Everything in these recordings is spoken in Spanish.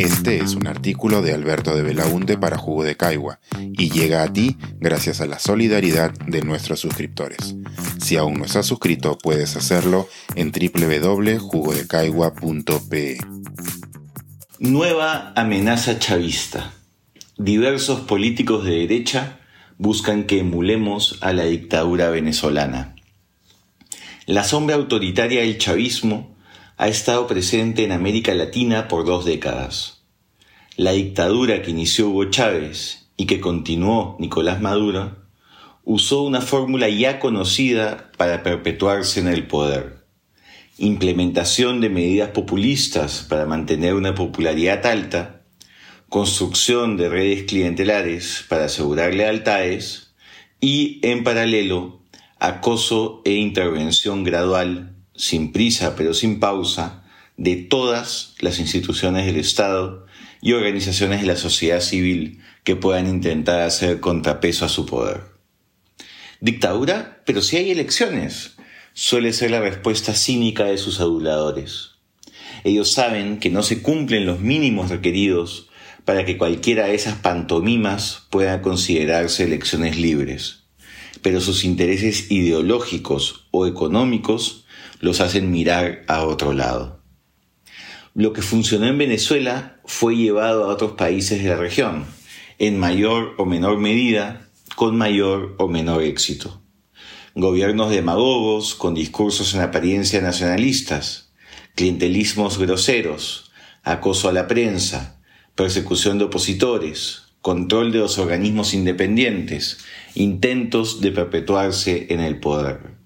Este es un artículo de Alberto de Belaunte para Jugo de Caigua y llega a ti gracias a la solidaridad de nuestros suscriptores. Si aún no estás suscrito, puedes hacerlo en www.jugodecaigua.pe. Nueva amenaza chavista. Diversos políticos de derecha buscan que emulemos a la dictadura venezolana. La sombra autoritaria del chavismo ha estado presente en América Latina por dos décadas. La dictadura que inició Hugo Chávez y que continuó Nicolás Maduro usó una fórmula ya conocida para perpetuarse en el poder. Implementación de medidas populistas para mantener una popularidad alta, construcción de redes clientelares para asegurar lealtades y, en paralelo, acoso e intervención gradual sin prisa pero sin pausa, de todas las instituciones del Estado y organizaciones de la sociedad civil que puedan intentar hacer contrapeso a su poder. Dictadura, pero si hay elecciones, suele ser la respuesta cínica de sus aduladores. Ellos saben que no se cumplen los mínimos requeridos para que cualquiera de esas pantomimas pueda considerarse elecciones libres, pero sus intereses ideológicos o económicos los hacen mirar a otro lado. Lo que funcionó en Venezuela fue llevado a otros países de la región, en mayor o menor medida, con mayor o menor éxito. Gobiernos demagogos con discursos en apariencia nacionalistas, clientelismos groseros, acoso a la prensa, persecución de opositores, control de los organismos independientes, intentos de perpetuarse en el poder.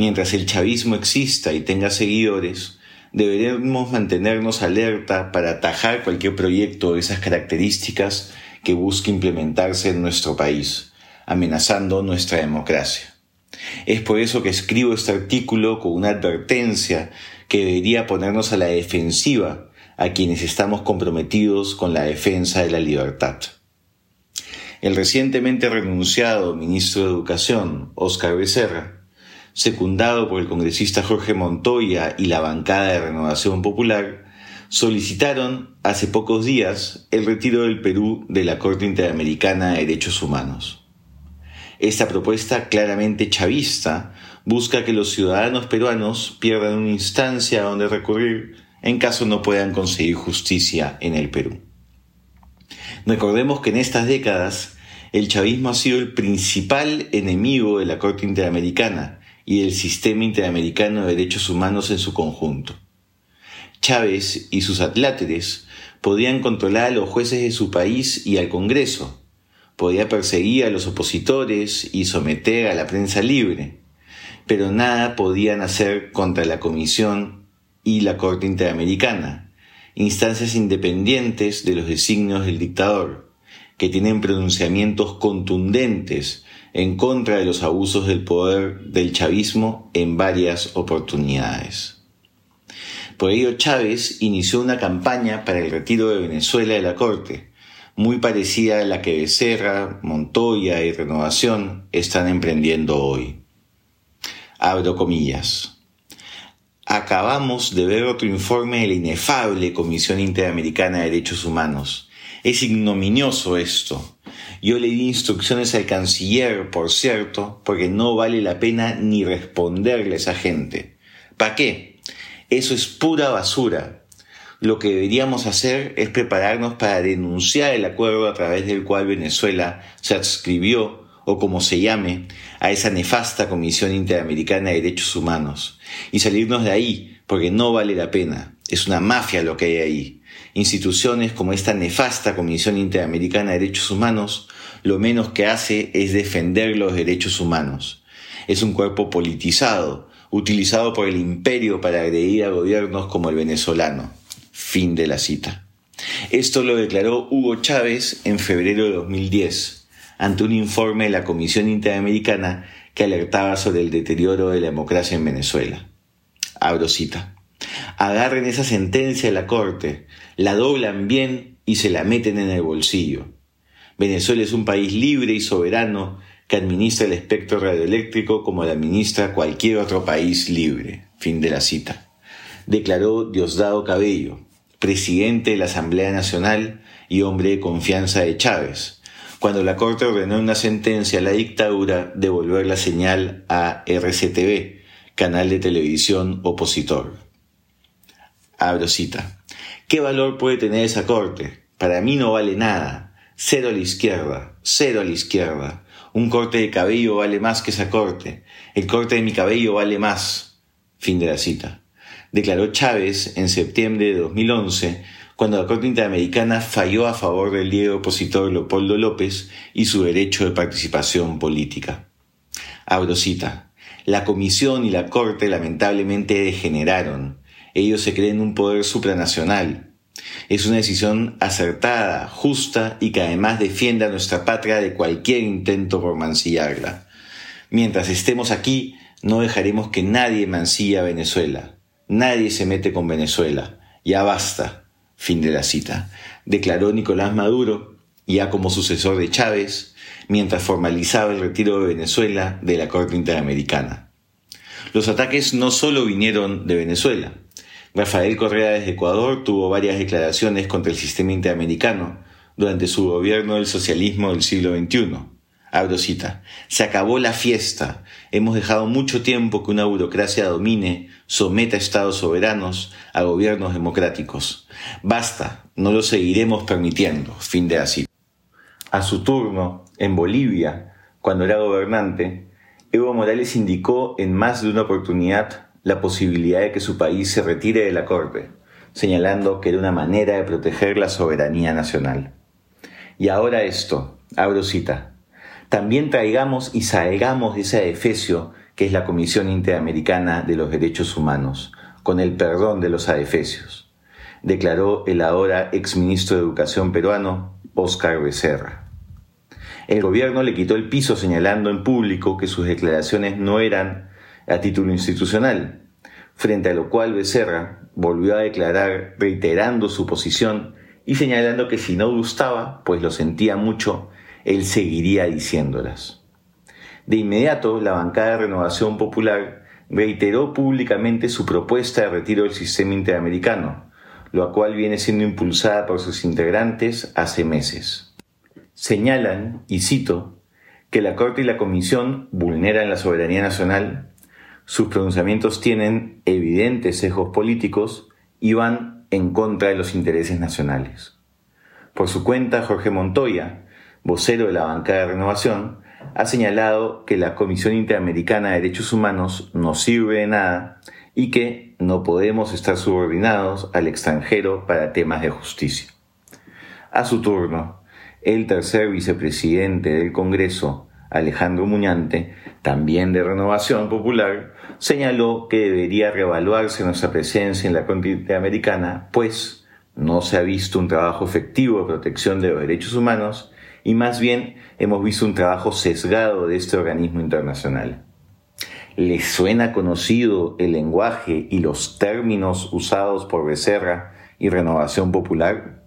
Mientras el chavismo exista y tenga seguidores, deberemos mantenernos alerta para atajar cualquier proyecto de esas características que busque implementarse en nuestro país, amenazando nuestra democracia. Es por eso que escribo este artículo con una advertencia que debería ponernos a la defensiva a quienes estamos comprometidos con la defensa de la libertad. El recientemente renunciado ministro de Educación, Óscar Becerra, secundado por el congresista Jorge Montoya y la bancada de Renovación Popular, solicitaron hace pocos días el retiro del Perú de la Corte Interamericana de Derechos Humanos. Esta propuesta claramente chavista busca que los ciudadanos peruanos pierdan una instancia a donde recurrir en caso no puedan conseguir justicia en el Perú. Recordemos que en estas décadas el chavismo ha sido el principal enemigo de la Corte Interamericana y del sistema interamericano de derechos humanos en su conjunto. Chávez y sus atláteres podían controlar a los jueces de su país y al Congreso, podía perseguir a los opositores y someter a la prensa libre, pero nada podían hacer contra la Comisión y la Corte Interamericana, instancias independientes de los designios del dictador, que tienen pronunciamientos contundentes en contra de los abusos del poder del chavismo en varias oportunidades. Por ello Chávez inició una campaña para el retiro de Venezuela de la Corte, muy parecida a la que Becerra, Montoya y Renovación están emprendiendo hoy. Abro comillas. Acabamos de ver otro informe de la inefable Comisión Interamericana de Derechos Humanos. Es ignominioso esto. Yo le di instrucciones al canciller, por cierto, porque no vale la pena ni responderle a esa gente. ¿Para qué? Eso es pura basura. Lo que deberíamos hacer es prepararnos para denunciar el acuerdo a través del cual Venezuela se adscribió, o como se llame, a esa nefasta Comisión Interamericana de Derechos Humanos, y salirnos de ahí, porque no vale la pena. Es una mafia lo que hay ahí instituciones como esta nefasta Comisión Interamericana de Derechos Humanos lo menos que hace es defender los derechos humanos. Es un cuerpo politizado, utilizado por el imperio para agredir a gobiernos como el venezolano. Fin de la cita. Esto lo declaró Hugo Chávez en febrero de 2010, ante un informe de la Comisión Interamericana que alertaba sobre el deterioro de la democracia en Venezuela. Abro cita. Agarren esa sentencia de la Corte, la doblan bien y se la meten en el bolsillo. Venezuela es un país libre y soberano que administra el espectro radioeléctrico como lo administra cualquier otro país libre. Fin de la cita. Declaró Diosdado Cabello, presidente de la Asamblea Nacional y hombre de confianza de Chávez, cuando la Corte ordenó una sentencia a la dictadura devolver la señal a RCTV, canal de televisión opositor. Abro cita. ¿Qué valor puede tener esa Corte? Para mí no vale nada. Cero a la izquierda, cero a la izquierda. Un corte de cabello vale más que esa corte. El corte de mi cabello vale más. Fin de la cita. Declaró Chávez en septiembre de 2011 cuando la Corte Interamericana falló a favor del líder opositor Leopoldo López y su derecho de participación política. Abro cita. La Comisión y la Corte lamentablemente degeneraron. Ellos se creen un poder supranacional. Es una decisión acertada, justa y que además defienda a nuestra patria de cualquier intento por mancillarla. Mientras estemos aquí, no dejaremos que nadie mancille a Venezuela. Nadie se mete con Venezuela. Ya basta. Fin de la cita. Declaró Nicolás Maduro, ya como sucesor de Chávez, mientras formalizaba el retiro de Venezuela de la Corte Interamericana. Los ataques no solo vinieron de Venezuela. Rafael Correa desde Ecuador tuvo varias declaraciones contra el sistema interamericano durante su gobierno del socialismo del siglo XXI. Abro cita. Se acabó la fiesta. Hemos dejado mucho tiempo que una burocracia domine, someta a estados soberanos, a gobiernos democráticos. Basta, no lo seguiremos permitiendo. Fin de cita. A su turno, en Bolivia, cuando era gobernante, Evo Morales indicó en más de una oportunidad la posibilidad de que su país se retire de la Corte, señalando que era una manera de proteger la soberanía nacional. Y ahora esto, abro cita, también traigamos y salgamos de ese adefesio que es la Comisión Interamericana de los Derechos Humanos, con el perdón de los adefesios, declaró el ahora exministro de Educación peruano, Oscar Becerra. El gobierno le quitó el piso señalando en público que sus declaraciones no eran a título institucional, frente a lo cual Becerra volvió a declarar reiterando su posición y señalando que si no gustaba, pues lo sentía mucho, él seguiría diciéndolas. De inmediato, la bancada de Renovación Popular reiteró públicamente su propuesta de retiro del sistema interamericano, lo cual viene siendo impulsada por sus integrantes hace meses. Señalan, y cito, que la Corte y la Comisión vulneran la soberanía nacional, sus pronunciamientos tienen evidentes sesgos políticos y van en contra de los intereses nacionales. Por su cuenta, Jorge Montoya, vocero de la bancada de renovación, ha señalado que la Comisión Interamericana de Derechos Humanos no sirve de nada y que no podemos estar subordinados al extranjero para temas de justicia. A su turno, el tercer vicepresidente del Congreso, Alejandro Muñante, también de Renovación Popular, señaló que debería reevaluarse nuestra presencia en la Corte Interamericana, pues no se ha visto un trabajo efectivo de protección de los derechos humanos y más bien hemos visto un trabajo sesgado de este organismo internacional. ¿Les suena conocido el lenguaje y los términos usados por Becerra y Renovación Popular?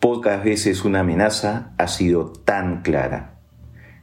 Pocas veces una amenaza ha sido tan clara.